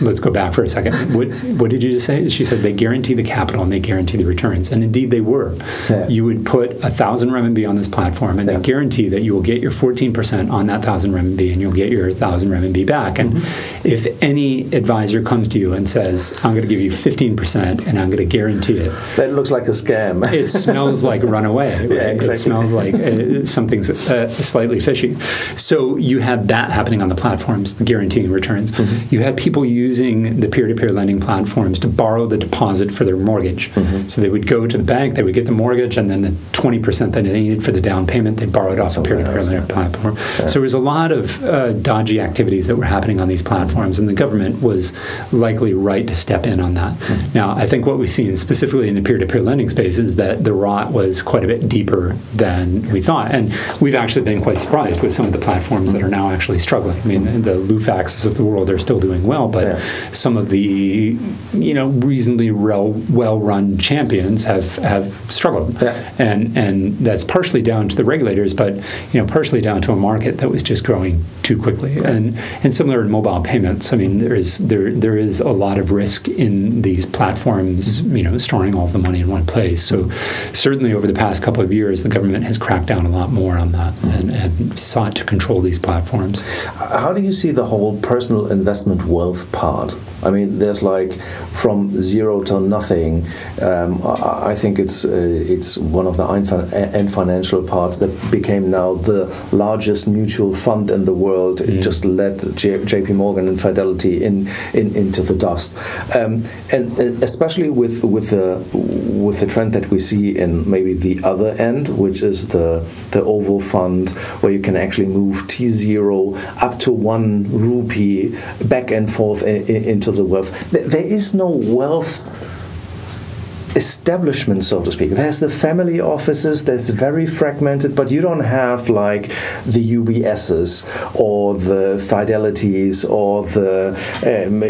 D: let's go back for a second. What, what did you just say? She said they guarantee the capital and they guarantee the returns. And indeed they were.
A: Yeah.
D: You would put a thousand renminbi on this platform and
A: Yeah.
D: they guarantee that you will get your 14% on that thousand renminbi and you'll get your thousand renminbi back. And
A: Mm-hmm.
D: if any advisor comes to you and says, I'm going to give you 15% and I'm going to guarantee it,
A: That looks like a scam.
D: it smells like runaway. Right?
A: Yeah, exactly.
D: It smells like uh, something's uh, slightly fishy. So you have that happening on the platforms, the guaranteeing returns.
A: Mm-hmm.
D: You had people using the peer-to-peer lending platforms to borrow the deposit for their mortgage.
A: Mm-hmm.
D: So they would go to the bank, they would get the mortgage, and then the 20% that they needed for the down payment, they borrowed off
A: Something
D: peer-to-peer
A: else,
D: lending
A: yeah.
D: platform. So there was a lot of uh, dodgy activities that were happening on these platforms, and the government was likely right to step in on that.
A: Hmm.
D: Now, I think what we've seen specifically in the peer-to-peer lending space is that the rot was quite a bit deeper than we thought, and we've actually been quite surprised with some of the platforms that are now actually struggling. I mean, the Lufaxes of the world are still doing well, but
A: Yeah.
D: some of the you know reasonably well well-run champions have have struggled,
A: Yeah.
D: and and that's partially down to the regulators, but you know partially down to a market that was just growing too quickly. And and similar in mobile payments, I mean there is there there is a lot of risk in these platforms, mm-hmm. you know, storing all the money in one place. So certainly over the past couple of years, the government has cracked down a lot more on that mm-hmm. and, and sought to control these platforms.
A: How do you see the whole personal investment wealth part? I mean, there's like from zero to nothing. Um, I I think it's uh, it's one of the Ant Financial parts that became now the largest mutual fund in the world. It just led J- J.P. Morgan and Fidelity in, in into the dust, um, and uh, especially with with the with the trend that we see in maybe the other end, which is the the OVO fund, where you can actually move T zero up to one rupee back and forth into the wealth. Th- There is no wealth establishment, so to speak. There's the family offices that's very fragmented, but you don't have like the UBSs or the Fidelities or the um,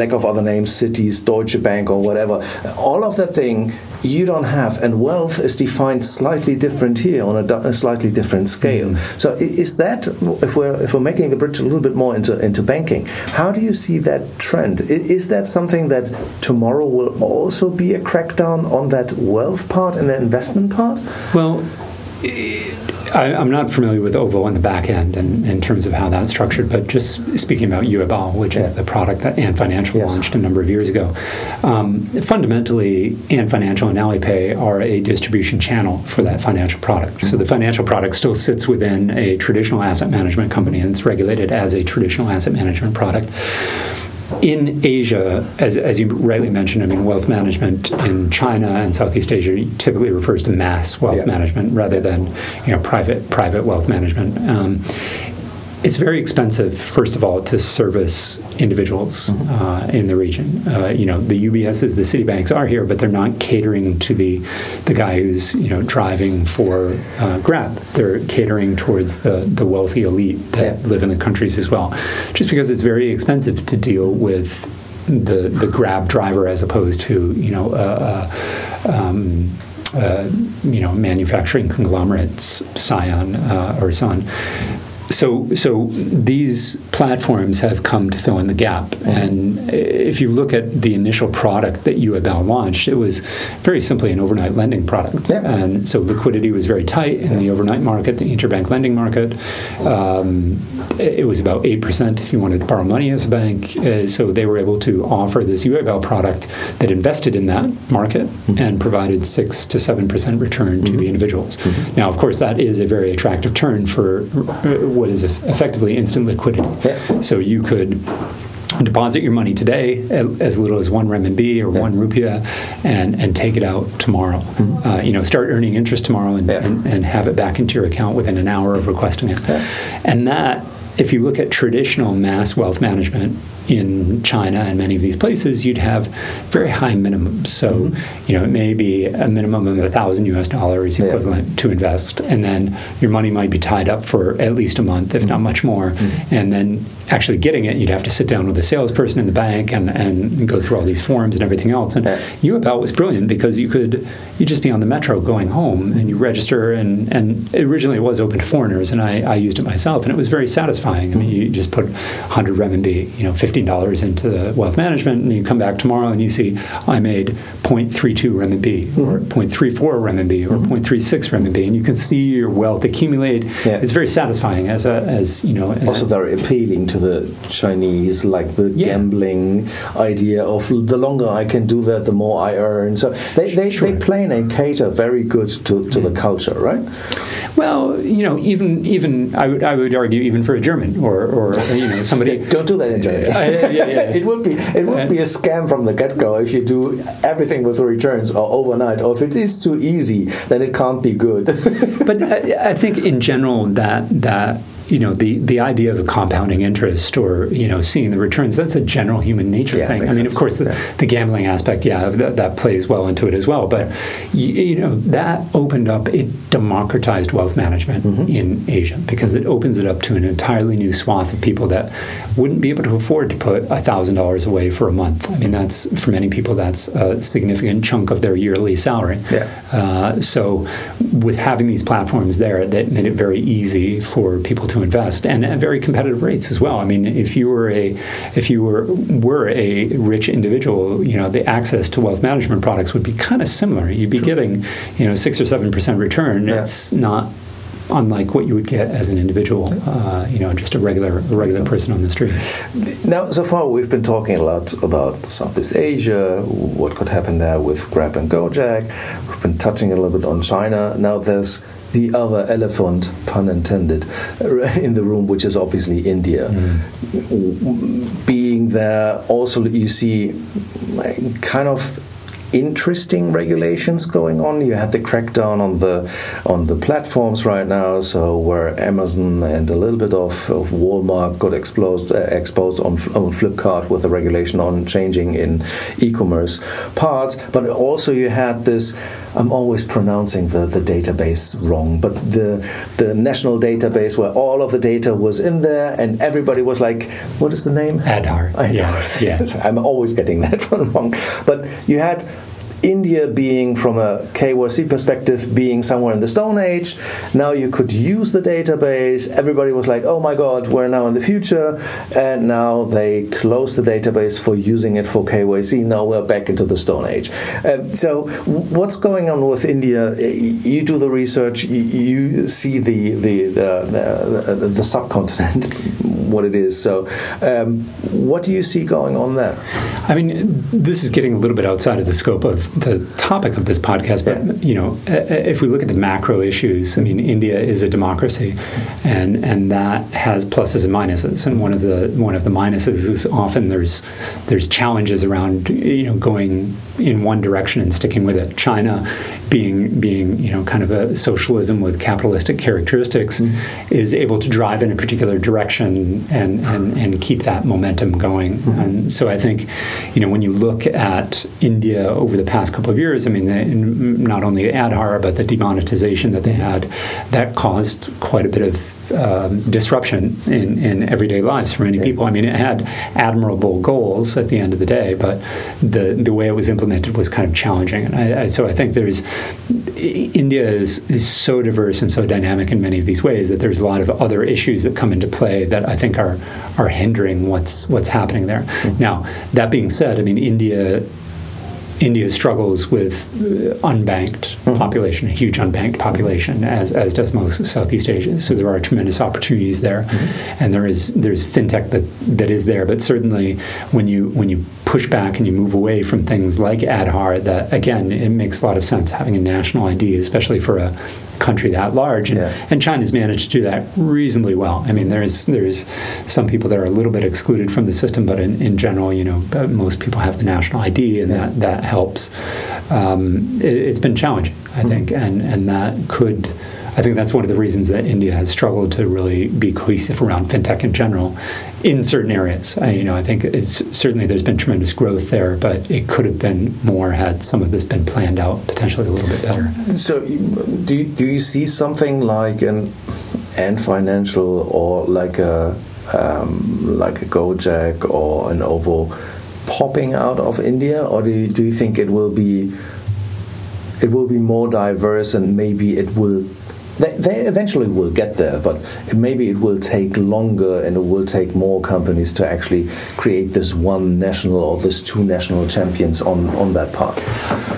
A: lack of other names, cities, Deutsche Bank or whatever. All of that thing you don't have, and wealth is defined slightly different here on a, a slightly different scale. Mm-hmm. So is that if we're if we're making the bridge a little bit more into into banking, how do you see that trend? Is that something that tomorrow will also be a crackdown on that wealth part and the investment part?
D: Well, I, I'm not familiar with OVO on the back end and in terms of how that's structured, but just speaking about Yu'e Bao, which is the product that Ant Financial
A: Yes.
D: launched a number of years ago, um, fundamentally, Ant Financial and Alipay are a distribution channel for that financial product. So the financial product still sits within a traditional asset management company and it's regulated as a traditional asset management product in Asia, as, as you rightly mentioned, I mean, wealth management in China and Southeast Asia typically refers to mass wealth
A: Yeah.
D: management rather than you know private private wealth management. Um, it's very expensive, first of all, to service individuals uh, in the region. Uh, you know, the UBSs, the Citibanks are here, but they're not catering to the the guy who's you know driving for uh, Grab. They're catering towards the the wealthy elite that
A: Yeah.
D: live in the countries as well, just because it's very expensive to deal with the the Grab driver as opposed to you know. Uh, uh, um, uh, you know, manufacturing conglomerates, Scion uh, or so on. So, so these platforms have come to fill in the gap. And if you look at the initial product that Yu'e Bao launched, it was very simply an overnight lending product.
A: Yeah.
D: And so liquidity was very tight in the overnight market, the interbank lending market. Um, it was about 8% if you wanted to borrow money as a bank. Uh, so they were able to offer this Yu'e Bao product that invested in that market and provided 6 to 7% return to the individuals. Now, of course, that is a very attractive turn for uh, what is effectively instant liquidity.
A: Yeah.
D: So you could deposit your money today at as little as one renminbi or one rupiah and, and take it out tomorrow. Uh, you know, start earning interest tomorrow and,
A: Yeah.
D: and, and have it back into your account within an hour of requesting it. And that, if you look at traditional mass wealth management, in China and many of these places, you'd have very high minimums. So, mm-hmm. you know, it may be a minimum of a thousand US dollars equivalent yeah. to invest, and then your money might be tied up for at least a month, if mm-hmm. not much more. Mm-hmm. And then actually getting it, you'd have to sit down with a salesperson in the bank and, and go through all these forms and everything else. And yeah. UFL was brilliant because you could you just be on the metro going home and you register and, and originally it was open to foreigners and I, I used it myself and it was very satisfying. I mean, you just put 100 renminbi, you know, $15 into the wealth management and you come back tomorrow and you see I made 0.32 renminbi mm-hmm. or 0.34 renminbi or mm-hmm. 0.36 renminbi and you can see your wealth accumulate. Yeah. It's very satisfying as a, as, you know.
A: Also very appealing to the Chinese, like the yeah. gambling idea of the longer I can do that, the more I earn. So they, they, sure. they play and cater very good to, to the culture, right?
D: Well, you know, even even I would I would argue even for a German or or you know somebody.
A: Don't do that in Germany. yeah, yeah, yeah. it would be it would be a scam from the get go if you do everything with returns or overnight, or if it is too easy, then it can't be good.
D: but I, I think in general that that you know the the idea of a compounding interest or you know seeing the returns that's a general human nature yeah, thing i mean sense. of course the, yeah. the, gambling aspect yeah that, that, plays well into it as well but you, you, know that opened up it democratized wealth management mm-hmm. in asia because it opens it up to an entirely new swath of people that wouldn't be able to afford to put $1000 away for a month i mean that's for many people that's a significant chunk of their yearly salary
A: yeah.
D: Uh, so with having these platforms there that made it very easy for people to to invest and at very competitive rates as well. I mean, if you were a if you were were a rich individual, you know, the access to wealth management products would be kind of similar. You'd be getting, you know, six or seven percent return. Yeah. It's not unlike what you would get as an individual, uh, you know, just a regular a regular person on the street.
A: Now, so far we've been talking a lot about Southeast Asia, what could happen there with Grab and Gojek. We've been touching a little bit on China. Now there's the other elephant, pun intended, in the room, which is obviously India. Mm. Being there, also you see kind of interesting regulations going on. You had the crackdown on the on the platforms right now, so where Amazon and a little bit of, of Walmart got exposed uh, exposed on, on Flipkart with the regulation on changing in e-commerce parts. But also you had this. I'm always pronouncing the, the database wrong, but the the national database where all of the data was in there and everybody was like, what is the name?
D: Aadhaar.
A: Yeah, yeah. I'm always getting that one wrong. But you had India being, from a KYC perspective, being somewhere in the Stone Age. Now you could use the database. Everybody was like, oh my God, we're now in the future. And now they close the database for using it for KYC. Now we're back into the Stone Age. Um, so, what's going on with India? You do the research, you see the, the, the, the, the subcontinent, what it is. So, um, what do you see going on there?
D: I mean, this is getting a little bit outside of the scope of the topic of this podcast, but yeah. you know, if we look at the macro issues, I mean, India is a democracy, and and that has pluses and minuses. And one of the one of the minuses is often there's there's challenges around you know going in one direction and sticking with it. China, being being you know kind of a socialism with capitalistic characteristics, mm-hmm. is able to drive in a particular direction and and, and keep that momentum going. Mm-hmm. And so I think, you know, when you look at India over the past couple of years, I mean, the, not only Aadhaar but the demonetization that they had, that caused quite a bit of um, disruption in, in everyday lives for many people. I mean, it had admirable goals at the end of the day, but the the way it was implemented was kind of challenging. And I, I, so I think there's India is is so diverse and so dynamic in many of these ways that there's a lot of other issues that come into play that I think are are hindering what's what's happening there. Mm-hmm. Now, that being said, I mean, India India struggles with uh, unbanked mm-hmm. population, a huge unbanked population, as, as does most of Southeast Asia. So there are tremendous opportunities there, mm-hmm. and there is there's fintech that, that is there. But certainly, when you when you push back and you move away from things like Aadhaar, that again, it makes a lot of sense having a national ID, especially for a country that large, and, yeah. and China's managed to do that reasonably well. I mean, there's there's some people that are a little bit excluded from the system, but in, in general, you know, most people have the national ID, and yeah. that that helps. Um, it, has been challenging, I mm-hmm. think, and and that could I think that's one of the reasons that India has struggled to really be cohesive around fintech in general in certain areas. I, you know, I think it's certainly there's been tremendous growth there, but it could have been more had some of this been planned out potentially a little bit better.
A: So, do you, do you see something like an Ant Financial or like a um, like a Gojek or an Ovo popping out of India, or do you, do you think it will be it will be more diverse and maybe it will they, they eventually will get there, but maybe it will take longer and it will take more companies to actually create this one national or this two national champions on, on that path.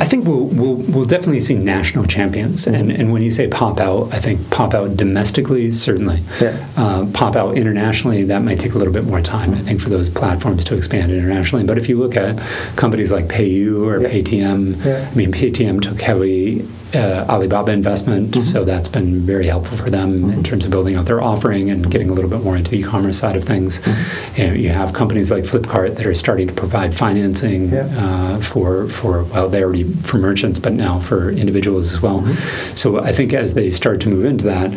D: I think we'll, we'll, we'll definitely see national champions. Mm-hmm. And, and when you say pop out, I think pop out domestically, certainly.
A: Yeah.
D: Uh, pop out internationally, that might take a little bit more time, I think, for those platforms to expand internationally. But if you look at companies like PayU or
A: Yeah.
D: Paytm,
A: Yeah.
D: I mean, Paytm took heavy uh, Alibaba investment,
A: Mm-hmm.
D: so that's been very helpful for them in terms of building out their offering and getting a little bit more into the e-commerce side of things.
A: Mm-hmm.
D: You, know, you have companies like Flipkart that are starting to provide financing
A: Yeah.
D: uh, for for well, they already for merchants, but now for individuals as well.
A: Mm-hmm.
D: So I think as they start to move into that,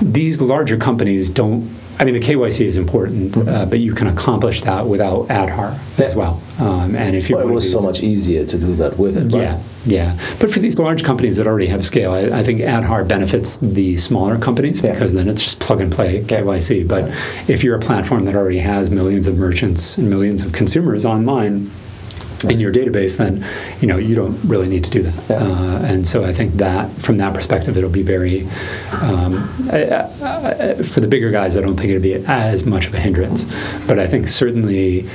D: these larger companies don't. I mean, the KYC is important, uh, but you can accomplish that without Aadhaar as
A: Mm-hmm.
D: Well. Um, and if you
A: Well, it was so much easier to do that with it. right?
D: yeah, yeah. But for these large companies that already have scale, I, I think Aadhaar benefits the smaller companies
A: Yeah.
D: because then it's just plug and play KYC. But if you're a platform that already has millions of merchants and millions of consumers online, in your database, then you know you don't really need to do that.
A: Yeah.
D: Uh, and so I think that from that perspective, it'll be very um, I, I, I- for the bigger guys. I don't think it'll be as much of a hindrance, but I think certainly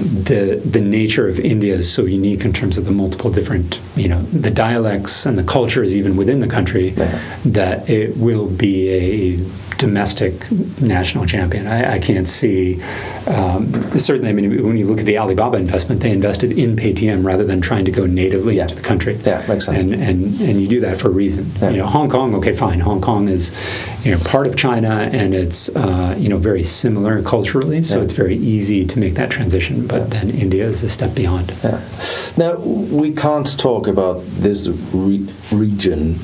D: the the nature of India is so unique in terms of the multiple different you know the dialects and the cultures even within the country
A: Yeah.
D: that it will be a domestic national champion. I, I can't see um, certainly. I mean, when you look at the Alibaba investment, they invested in Paytm rather than trying to go natively
A: Yeah.
D: into the country.
A: Yeah, makes sense.
D: And and and you do that for a reason.
A: Yeah.
D: You know, Hong Kong. Okay, fine. Hong Kong is you know part of China, and it's uh, you know very similar culturally, so
A: Yeah.
D: it's very easy to make that transition. But then India is a step beyond.
A: Yeah. Now, we can't talk about this re- region,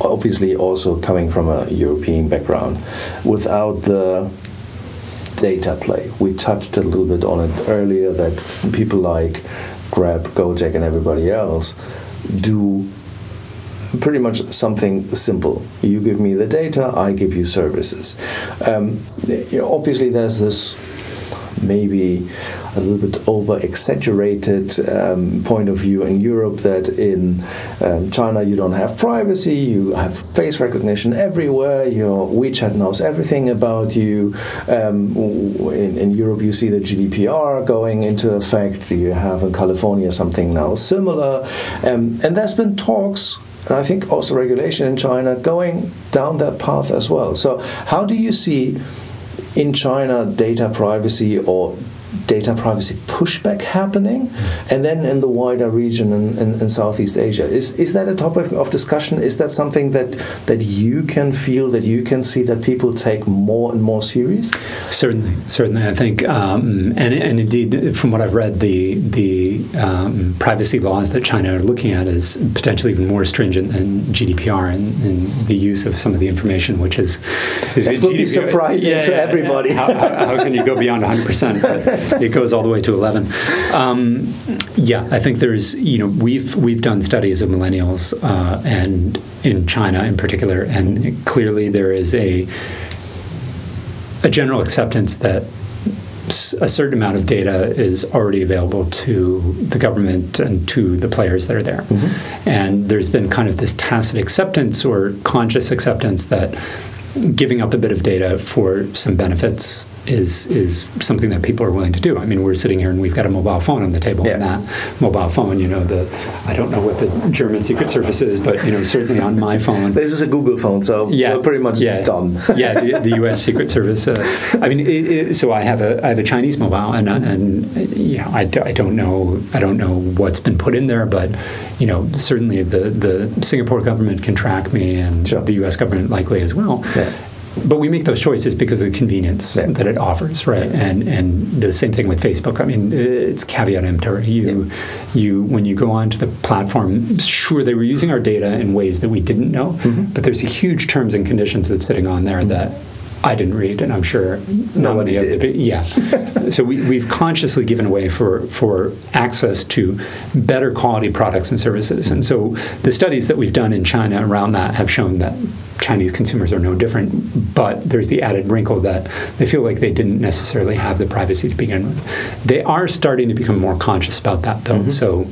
A: obviously also coming from a European background, without the data play. We touched a little bit on it earlier that people like Grab, Gojek, and everybody else do pretty much something simple. You give me the data, I give you services. Um, obviously, there's this maybe a little bit over exaggerated um, point of view in Europe that in um, China you don't have privacy, you have face recognition everywhere, your WeChat knows everything about you. Um, in, in Europe, you see the GDPR going into effect, you have in California something now similar, um, and there's been talks and I think also regulation in China going down that path as well. So, how do you see in China data privacy or data privacy pushback happening? And then in the wider region in, in, in Southeast Asia, is, is that a topic of discussion? Is that something that, that you can feel, that you can see that people take more and more serious?
D: Certainly, certainly. I think, um, and, and indeed, from what I've read, the the um, privacy laws that China are looking at is potentially even more stringent than GDPR and, and the use of some of the information, which is, is
A: That would be surprising to everybody.
D: how, how, how can you go beyond 100 percent? It goes all the way to 11. Um, yeah, I think there's you know we've we've done studies of millennials uh, and in China in particular, and clearly there is a a general acceptance that a certain amount of data is already available to the government and to the players that are there. And there's been kind of this tacit acceptance or conscious acceptance that giving up a bit of data for some benefits is is something that people are willing to do. I mean, we're sitting here and we've got a mobile phone on the table, and
A: Yeah.
D: that mobile phone, you know, the I don't know what the German Secret Service is, but you know, certainly on my phone,
A: This is a Google phone, so
D: yeah,
A: we're pretty much
D: yeah,
A: done.
D: yeah, the, the U.S. Secret Service. Uh, I mean, it, it, so I have a I have a Chinese mobile, and and you know, I, d- I don't know I don't know what's been put in there, but you know, certainly the the Singapore government can track me, and
A: Sure.
D: the U.S. government likely as well.
A: Yeah.
D: But we make those choices because of the convenience
A: Yeah.
D: that it offers, right? And and the same thing with Facebook. I mean, it's caveat emptor. You you when you go onto the platform, sure they were using our data in ways that we didn't know,
A: Mm-hmm.
D: but there's a huge terms and conditions that's sitting on there that. I didn't read, and I'm sure
A: Nobody did.
D: the yeah. so we, we've consciously given away for for access to better quality products and services, and so the studies that we've done in China around that have shown that Chinese consumers are no different, but there's the added wrinkle that they feel like they didn't necessarily have the privacy to begin with. They are starting to become more conscious about that, though. Mm-hmm. So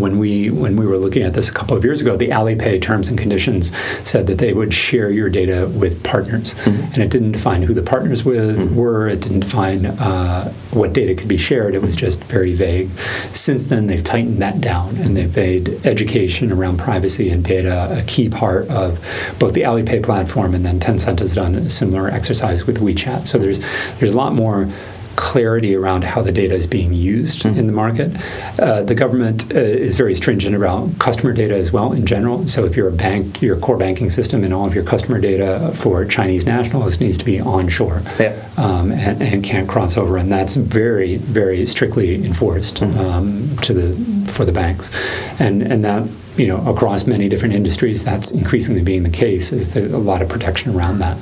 D: when we when we were looking at this a couple of years ago, the Alipay terms and conditions said that they would share your data with partners, mm-hmm. and it didn't define who the partners with mm-hmm. were. It didn't define uh, what data could be shared. It was mm-hmm. just very vague. Since then, they've tightened that down, and they've made education around privacy and data a key part of both the Alipay platform, and then Tencent has done a similar exercise with WeChat. So there's there's a lot more clarity around how the data is being used in the market. Uh, the government uh, is very stringent around customer data as well in general. So if you're a bank, your core banking system and all of your customer data for Chinese nationals needs to be onshore
A: Yeah.
D: um, and, and can't cross over, and that's very, very strictly enforced um, to the for the banks, and and that you know across many different industries, that's increasingly being the case. Is there a lot of protection around that?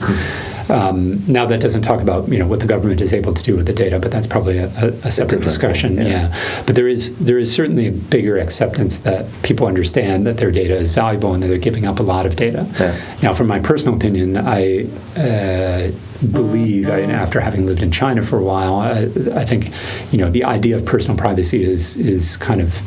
D: Um, now that doesn't talk about you know what the government is able to do with the data, but that's probably a, a, a separate discussion. yeah.
A: yeah.
D: but there is there is certainly a bigger acceptance that people understand that their data is valuable and that they're giving up a lot of data.
A: Yeah.
D: Now, from my personal opinion, I uh, believe, I, after having lived in China for a while, I, I think, you know, the idea of personal privacy is is kind of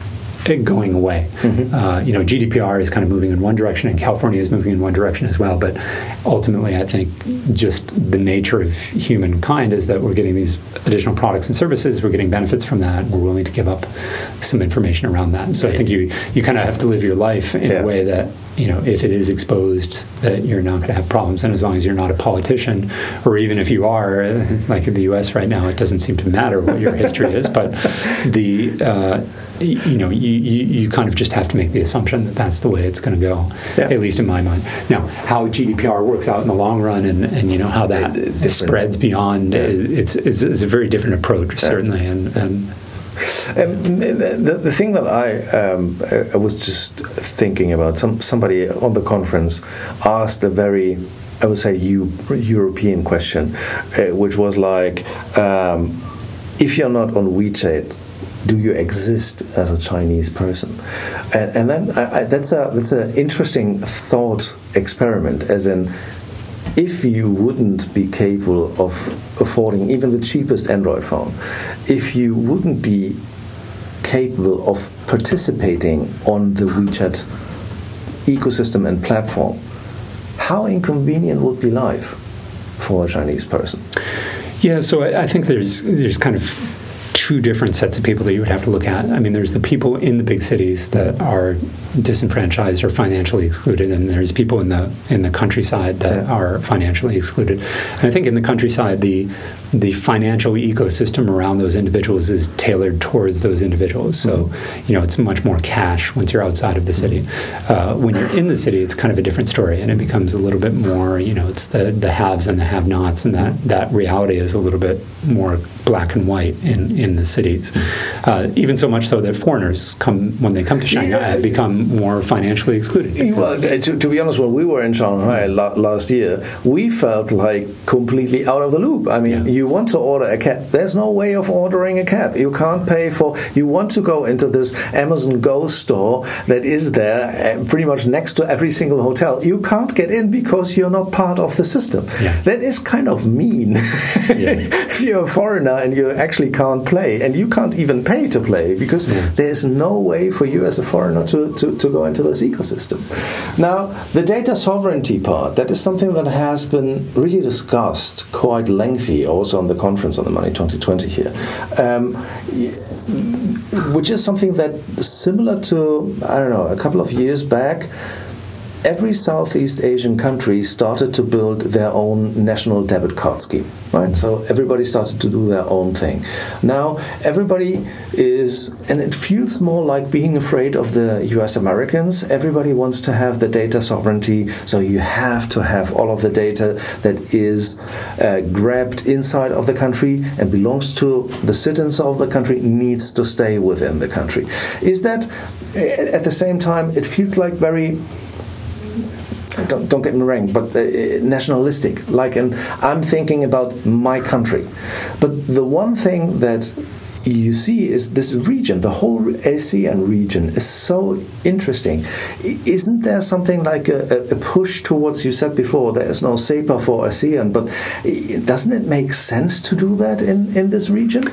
D: going away. Uh, you know, GDPR is kind of moving in one direction, and California is moving in one direction as well. But ultimately, I think just the nature of humankind is that we're getting these additional products and services, we're getting benefits from that, and we're willing to give up some information around that. And so I think you you kind of have to live your life in
A: Yeah.
D: a way that you know, if it is exposed, that you're not going to have problems. And as long as you're not a politician, or even if you are, uh, like in the U.S. right now, it doesn't seem to matter what your history is. But the uh, you know, you, you, you kind of just have to make the assumption that that's the way it's going to go,
A: Yeah.
D: at least in my mind. Now, how GDPR works out in the long run, and, and you know how that
A: different.
D: spreads beyond,
A: Yeah.
D: it's, it's, it's a very different approach, certainly. And, and
A: Um, the, the thing that I, um, I was just thinking about, some somebody on the conference asked a very, I would say, Eu- European question, uh, which was like, um, if you're not on WeChat, do you exist as a Chinese person? And, and then I, I, that's a that's an interesting thought experiment, as in if you wouldn't be capable of affording even the cheapest Android phone, if you wouldn't be capable of participating on the WeChat ecosystem and platform, how inconvenient would be life for a Chinese person?
D: Yeah, so I, I think there's there's kind of two different sets of people that you would have to look at. I mean, there's the people in the big cities that are disenfranchised or financially excluded, and there's people in the in the countryside that
A: Yeah.
D: are financially excluded. And I think in the countryside, the the financial ecosystem around those individuals is tailored towards those individuals. So, you know, it's much more cash once you're outside of the city. Uh, when you're in the city, it's kind of a different story, and it becomes a little bit more, you know, it's the, the haves and the have-nots, and that, that reality is a little bit more black and white in, in the cities. Uh, even so much so that foreigners come, when they come to Shanghai,
A: Yeah.
D: become more financially excluded.
A: Well, to, to be honest, when we were in Shanghai la- last year, we felt like completely out of the loop. I mean,
D: Yeah.
A: you want to order a cab, there's no way of ordering a cab. You can't pay for. You want to go into this Amazon Go store that is there, uh, pretty much next to every single hotel. You can't get in because you're not part of the system.
D: Yeah.
A: That is kind of mean. if you're a foreigner and you actually can't play, and you can't even pay to play because there's no way for you as a foreigner to, to, to go into this ecosystem. Now, the data sovereignty part, that is something that has been really discussed quite lengthy also on the conference on the Money 2020 here. Um, which is something that similar to I don't know a couple of years back every Southeast Asian country started to build their own national debit card scheme, right? So everybody started to do their own thing. Now everybody is, and it feels more like being afraid of the US Americans. Everybody wants to have the data sovereignty, so you have to have all of the data that is uh, grabbed inside of the country and belongs to the citizens of the country needs to stay within the country. Is that at the same time, it feels like very don't, don't get me wrong, but uh, nationalistic. Like, and I'm thinking about my country. But the one thing that you see is this region, the whole ASEAN region is so interesting. Isn't there something like a, a, push towards, you said before, there is no SEPA for ASEAN, but doesn't it make sense to do that in, in this region?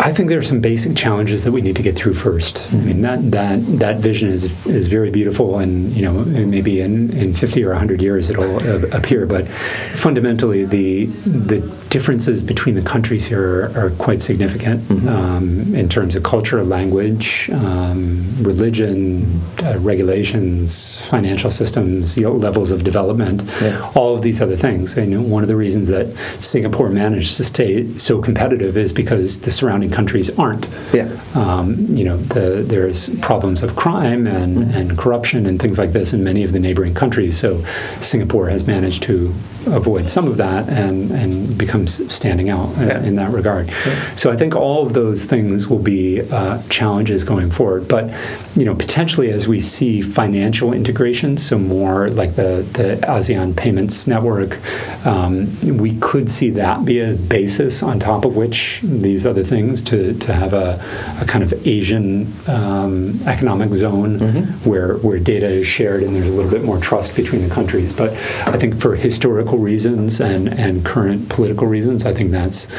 D: I think there are some basic challenges that we need to get through 1st mm-hmm. I mean that that that vision is is very beautiful, and you know maybe in, in 50 or 100 years it'll uh, appear. But fundamentally, the the differences between the countries here are, are quite significant mm-hmm. um, in terms of culture, language, um, religion, uh, regulations, financial systems, you know, levels of development, yeah. all of these other things. And one of the reasons that Singapore managed to stay so competitive is because the surrounding countries aren't.
A: Yeah.
D: Um, you know, the, there's problems of crime and, mm-hmm. and corruption and things like this in many of the neighboring countries. So Singapore has managed to avoid some of that and, and becomes standing out yeah. in that regard. Yeah. So I think all of those things will be uh, challenges going forward. But you know, potentially as we see financial integration, so more like the, the ASEAN payments network, um, we could see that be a basis on top of which these other things to, to have a, a kind of Asian um, economic zone mm-hmm. where, where data is shared and there's a little bit more trust between the countries. But I think for historical reasons and, and current political reasons, I think that's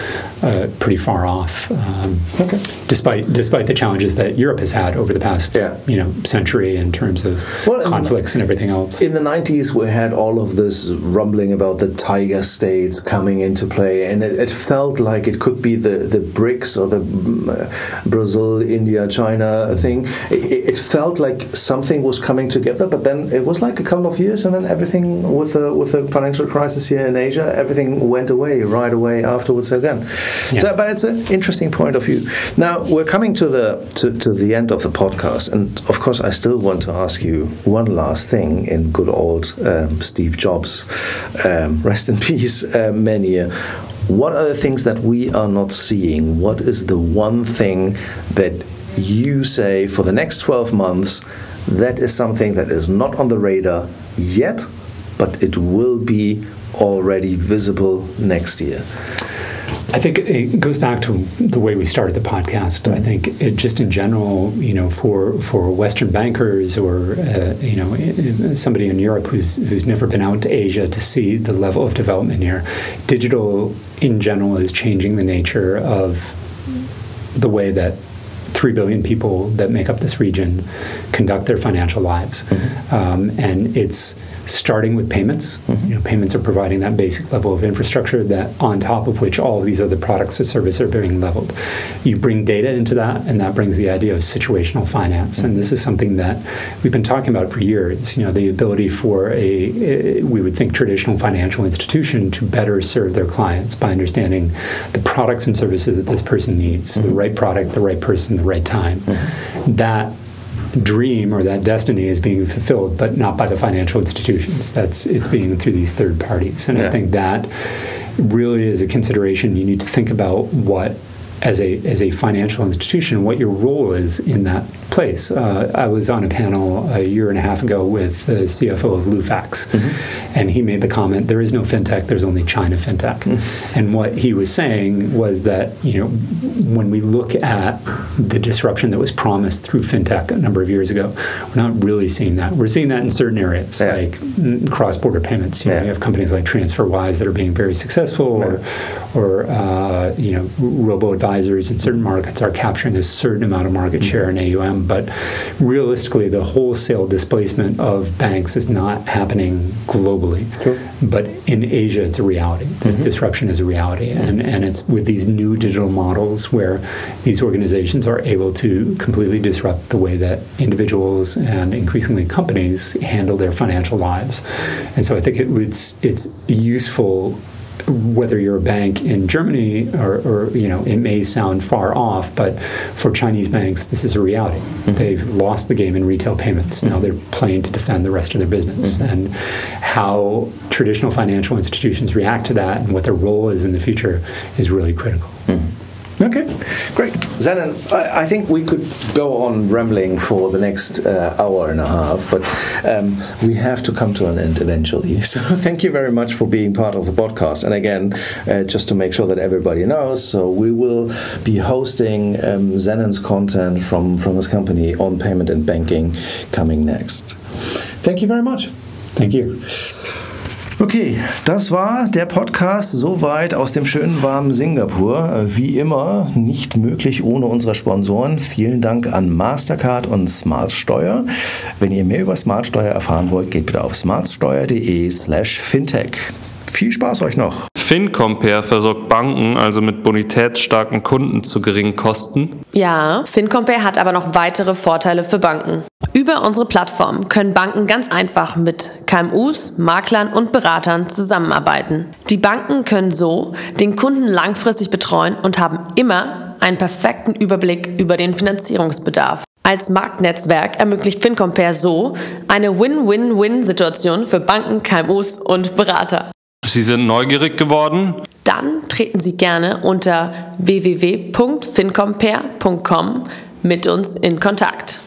D: uh, pretty far off. Um, okay. Despite despite the challenges that Europe has had over the past yeah. you know century in terms of well, conflicts and everything else.
A: In the 90s, we had all of this rumbling about the tiger states coming into play, and it, it felt like it could be the, the BRICS or the uh, Brazil, India, China thing. It, it, felt like something was coming together, but then it was like a couple of years, and then everything with the with the financial crisis crisis here in Asia, everything went away right away afterwards again. Yeah. So, but it's an interesting point of view. Now we're coming to the to, to the end of the podcast, and of course, I still want to ask you one last thing in good old um, Steve Jobs, um, rest in peace, uh, mania. What are the things that we are not seeing? What is the one thing that you say for the next 12 months that is something that is not on the radar yet, but it will be already visible next year?
D: I think it goes back to the way we started the podcast. I think it just in general, you know, for for Western bankers or uh, you know somebody in Europe who's who's never been out to Asia to see the level of development here, digital in general is changing the nature of the way that 3 billion people that make up this region conduct their financial lives. Mm-hmm. Um, and it's starting with payments. Mm-hmm. You know, payments are providing that basic level of infrastructure that on top of which all of these other products or services are being leveled. You bring data into that, and that brings the idea of situational finance. Mm-hmm. And this is something that we've been talking about for years. You know, the ability for a, we would think traditional financial institution to better serve their clients by understanding the products and services that this person needs, mm-hmm. the right product, the right person, the right time. Mm-hmm. That dream or that destiny is being fulfilled, but not by the financial institutions. That's it's being through these third parties, and yeah. I think that really is a consideration. You need to think about what as a as a financial institution, what your role is in that place. Uh, I was on a panel a year and a half ago with the CFO of Lufax, mm-hmm. and he made the comment: "There is no fintech. There's only China fintech." Mm-hmm. And what he was saying was that you know when we look at the disruption that was promised through fintech a number of years ago, we're not really seeing that. We're seeing that in certain areas yeah. like cross-border payments. You, yeah. know, you have companies like TransferWise that are being very successful, or or uh, you know robo advisors in certain markets are capturing a certain amount of market share in AUM, but realistically, the wholesale displacement of banks is not happening globally.
A: Sure.
D: But in Asia, it's a reality. This mm-hmm. disruption is a reality, and and it's with these new digital models where these organizations are able to completely disrupt the way that individuals and increasingly companies handle their financial lives. And so I think it was it's useful whether you're a bank in Germany or, or, you know it may sound far off, but for Chinese banks this is a reality. Mm-hmm. They've lost the game in retail payments. Now mm-hmm. they're playing to defend the rest of their business, mm-hmm. and how traditional financial institutions react to that and what their role is in the future is really critical.
A: Okay, great. Zennon, I, I think we could go on rambling for the next uh, hour and a half, but um, we have to come to an end eventually. So thank you very much for being part of the podcast. And again, uh, just to make sure that everybody knows, so we will be hosting um, Zennon's content from, from his company on payment and banking coming next. Thank you very much.
D: Thank you.
A: Okay, das war der Podcast soweit aus dem schönen warmen Singapur. Wie immer nicht möglich ohne unsere Sponsoren. Vielen Dank an Mastercard und Smartsteuer. Wenn ihr mehr über Smartsteuer erfahren wollt, geht bitte auf smartsteuer.de/slash fintech. Viel Spaß euch noch!
B: FinCompare versorgt Banken also mit bonitätsstarken Kunden zu geringen Kosten.
C: Ja, FinCompare hat aber noch weitere Vorteile für Banken. Über unsere Plattform können Banken ganz einfach mit KMUs, Maklern und Beratern zusammenarbeiten. Die Banken können so den Kunden langfristig betreuen und haben immer einen perfekten Überblick über den Finanzierungsbedarf. Als Marktnetzwerk ermöglicht FinCompare so eine Win-Win-Win-Situation für Banken, KMUs und Berater.
B: Sie sind neugierig geworden?
C: Dann treten Sie gerne unter www.fincompare.com mit uns in Kontakt.